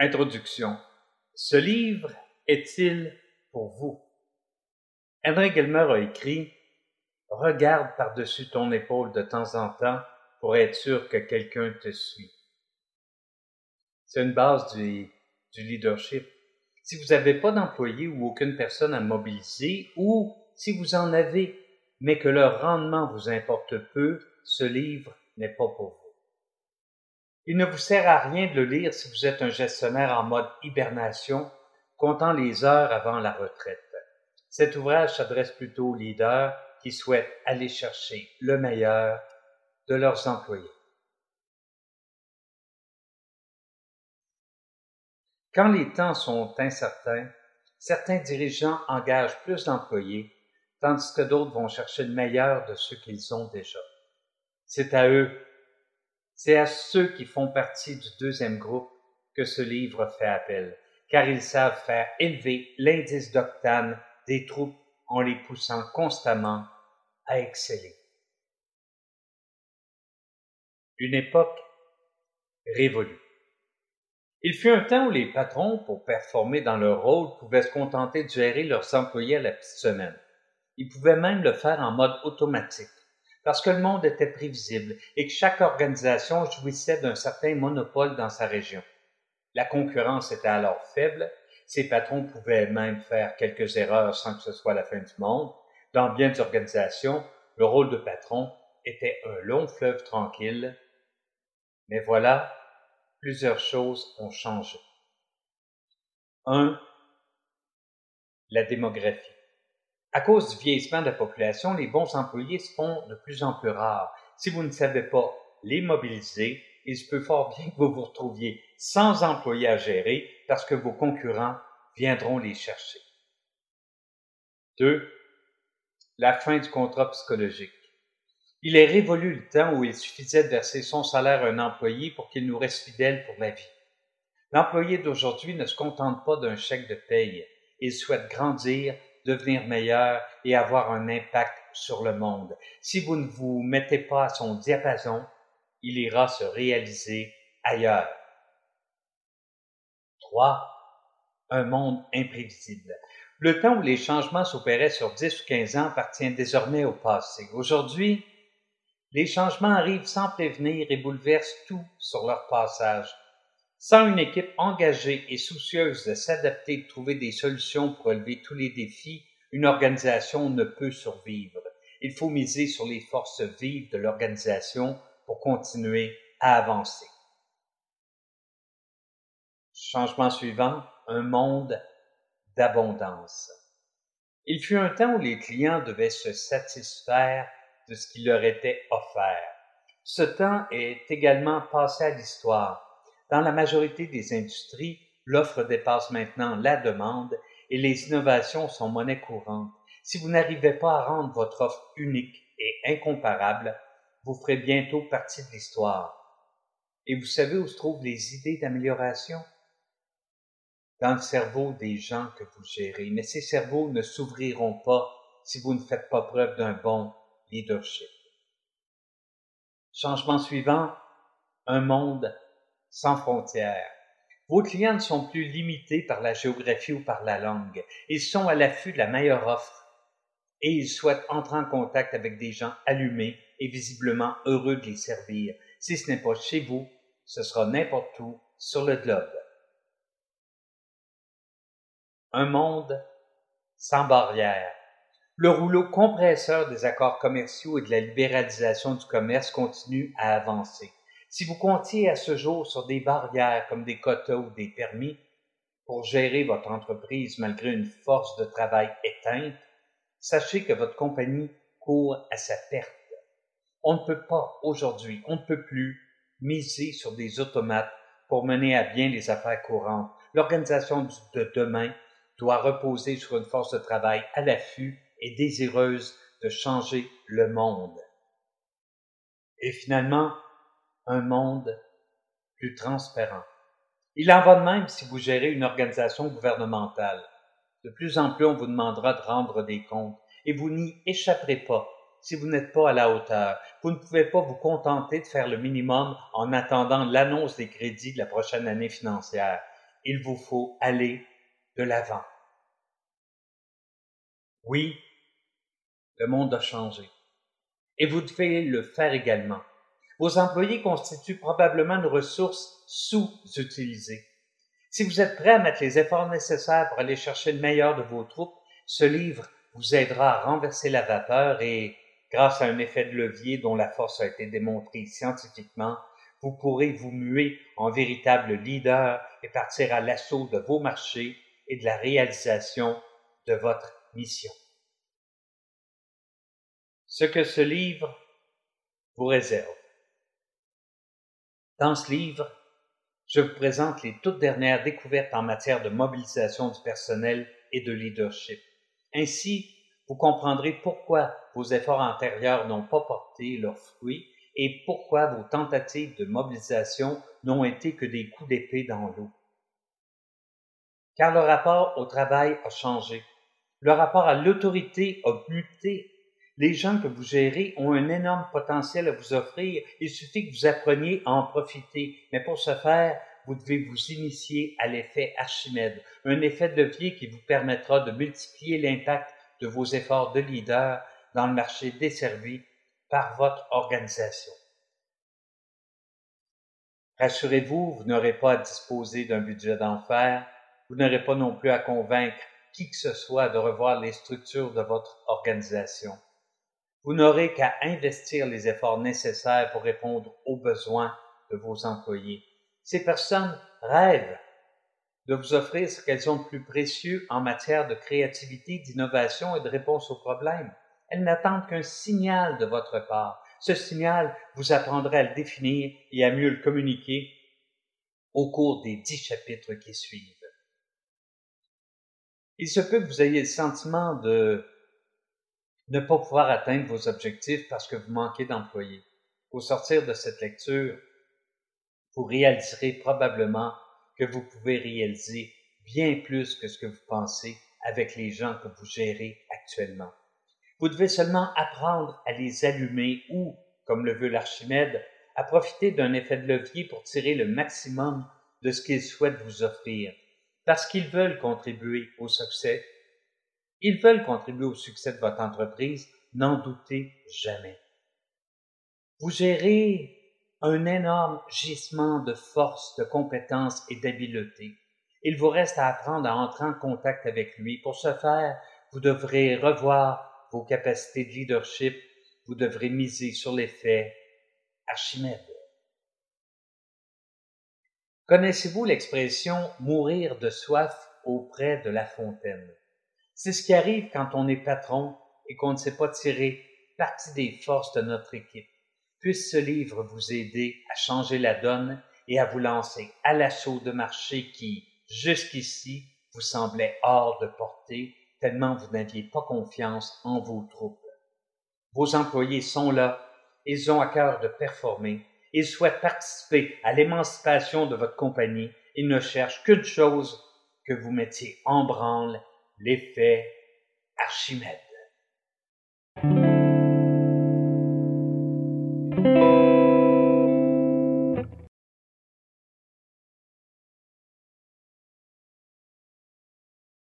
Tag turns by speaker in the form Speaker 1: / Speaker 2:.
Speaker 1: Introduction. Ce livre est-il pour vous? Henry Gilmer a écrit Regarde par-dessus ton épaule de temps en temps pour être sûr que quelqu'un te suit. C'est une base du leadership. Si vous n'avez pas d'employés ou aucune personne à mobiliser, ou si vous en avez, mais que leur rendement vous importe peu, ce livre n'est pas pour vous. Il ne vous sert à rien de le lire si vous êtes un gestionnaire en mode hibernation, comptant les heures avant la retraite. Cet ouvrage s'adresse plutôt aux leaders qui souhaitent aller chercher le meilleur de leurs employés. Quand les temps sont incertains, certains dirigeants engagent plus d'employés, tandis que d'autres vont chercher le meilleur de ceux qu'ils ont déjà. C'est à eux c'est à ceux qui font partie du deuxième groupe que ce livre fait appel, car ils savent faire élever l'indice d'octane des troupes en les poussant constamment à exceller. Une époque révolue. Il fut un temps où les patrons, pour performer dans leur rôle, pouvaient se contenter de gérer leurs employés à la petite semaine. Ils pouvaient même le faire en mode automatique parce que le monde était prévisible et que chaque organisation jouissait d'un certain monopole dans sa région. La concurrence était alors faible, ses patrons pouvaient même faire quelques erreurs sans que ce soit la fin du monde. Dans bien des organisations, le rôle de patron était un long fleuve tranquille. Mais voilà, plusieurs choses ont changé. Un, la démographie. À cause du vieillissement de la population, les bons employés se font de plus en plus rares. Si vous ne savez pas les mobiliser, il se peut fort bien que vous vous retrouviez sans employés à gérer parce que vos concurrents viendront les chercher. 2. La fin du contrat psychologique. Il est révolu le temps où il suffisait de verser son salaire à un employé pour qu'il nous reste fidèle pour la vie. L'employé d'aujourd'hui ne se contente pas d'un chèque de paye. Il souhaite grandir devenir meilleur et avoir un impact sur le monde. Si vous ne vous mettez pas à son diapason, il ira se réaliser ailleurs. 3. Un monde imprévisible. Le temps où les changements s'opéraient sur 10 ou 15 ans appartient désormais au passé. Aujourd'hui, les changements arrivent sans prévenir et bouleversent tout sur leur passage. Sans une équipe engagée et soucieuse de s'adapter et de trouver des solutions pour relever tous les défis, une organisation ne peut survivre. Il faut miser sur les forces vives de l'organisation pour continuer à avancer. Changement suivant, un monde d'abondance. Il fut un temps où les clients devaient se satisfaire de ce qui leur était offert. Ce temps est également passé à l'histoire dans la majorité des industries, l'offre dépasse maintenant la demande et les innovations sont monnaie courante. Si vous n'arrivez pas à rendre votre offre unique et incomparable, vous ferez bientôt partie de l'histoire. Et vous savez où se trouvent les idées d'amélioration? Dans le cerveau des gens que vous gérez. Mais ces cerveaux ne s'ouvriront pas si vous ne faites pas preuve d'un bon leadership. Changement suivant, un monde sans frontières. Vos clients ne sont plus limités par la géographie ou par la langue. Ils sont à l'affût de la meilleure offre et ils souhaitent entrer en contact avec des gens allumés et visiblement heureux de les servir. Si ce n'est pas chez vous, ce sera n'importe où sur le globe. Un monde sans barrières. Le rouleau compresseur des accords commerciaux et de la libéralisation du commerce continue à avancer. Si vous comptiez à ce jour sur des barrières comme des quotas ou des permis pour gérer votre entreprise malgré une force de travail éteinte, sachez que votre compagnie court à sa perte. On ne peut pas aujourd'hui, on ne peut plus miser sur des automates pour mener à bien les affaires courantes. L'organisation de demain doit reposer sur une force de travail à l'affût et désireuse de changer le monde. Et finalement, un monde plus transparent. Il en va de même si vous gérez une organisation gouvernementale. De plus en plus, on vous demandera de rendre des comptes et vous n'y échapperez pas si vous n'êtes pas à la hauteur. Vous ne pouvez pas vous contenter de faire le minimum en attendant l'annonce des crédits de la prochaine année financière. il vous faut aller de l'avant. Oui, le monde a changé. Et vous devez le faire également. Vos employés constituent probablement une ressource sous-utilisée. Si vous êtes prêt à mettre les efforts nécessaires pour aller chercher le meilleur de vos troupes, ce livre vous aidera à renverser la vapeur et, grâce à un effet de levier dont la force a été démontrée scientifiquement, vous pourrez vous muer en véritable leader et partir à l'assaut de vos marchés et de la réalisation de votre mission. Ce que ce livre vous réserve. Dans ce livre, je vous présente les toutes dernières découvertes en matière de mobilisation du personnel et de leadership. Ainsi, vous comprendrez pourquoi vos efforts antérieurs n'ont pas porté leurs fruits et pourquoi vos tentatives de mobilisation n'ont été que des coups d'épée dans l'eau. Car le rapport au travail a changé. Le rapport à l'autorité a muté. Les gens que vous gérez ont un énorme potentiel à vous offrir. Il suffit que vous appreniez à en profiter. Mais pour ce faire, vous devez vous initier à l'effet Archimède, un effet de levier qui vous permettra de multiplier l'impact de vos efforts de leader dans le marché desservi par votre organisation. Rassurez-vous, vous, n'aurez pas à disposer d'un budget d'enfer, vous n'aurez pas non plus à convaincre qui que ce soit de revoir les structures de votre organisation. Vous n'aurez qu'à investir les efforts nécessaires pour répondre aux besoins de vos employés. Ces personnes rêvent de vous offrir ce qu'elles ont de plus précieux en matière de créativité, d'innovation et de réponse aux problèmes. Elles n'attendent qu'un signal de votre part. Ce signal, vous apprendrez à le définir et à mieux le communiquer au cours des dix chapitres qui suivent. Il se peut que vous ayez le sentiment de ne pas pouvoir atteindre vos objectifs parce que vous manquez d'employés. Au sortir de cette lecture, vous réaliserez probablement que vous pouvez réaliser bien plus que ce que vous pensez avec les gens que vous gérez actuellement. Vous devez seulement apprendre à les allumer ou, comme le veut l'Archimède, à profiter d'un effet de levier pour tirer le maximum de ce qu'ils souhaitent vous offrir, parce qu'ils veulent contribuer au succès. Ils veulent contribuer au succès de votre entreprise, n'en doutez jamais. Vous gérez un énorme gisement de force, de compétences et d'habileté. Il vous reste à apprendre à entrer en contact avec lui. Pour ce faire, vous devrez revoir vos capacités de leadership, vous devrez miser sur l'effet Archimède. Connaissez-vous l'expression mourir de soif auprès de la fontaine? C'est ce qui arrive quand on est patron et qu'on ne sait pas tirer parti des forces de notre équipe. Puisse ce livre vous aider à changer la donne et à vous lancer à l'assaut de marché qui, jusqu'ici, vous semblait hors de portée tellement vous n'aviez pas confiance en vos troupes. Vos employés sont là, ils ont à cœur de performer, ils souhaitent participer à l'émancipation de votre compagnie, ils ne cherchent qu'une chose, que vous mettiez en branle l'effet Archimède.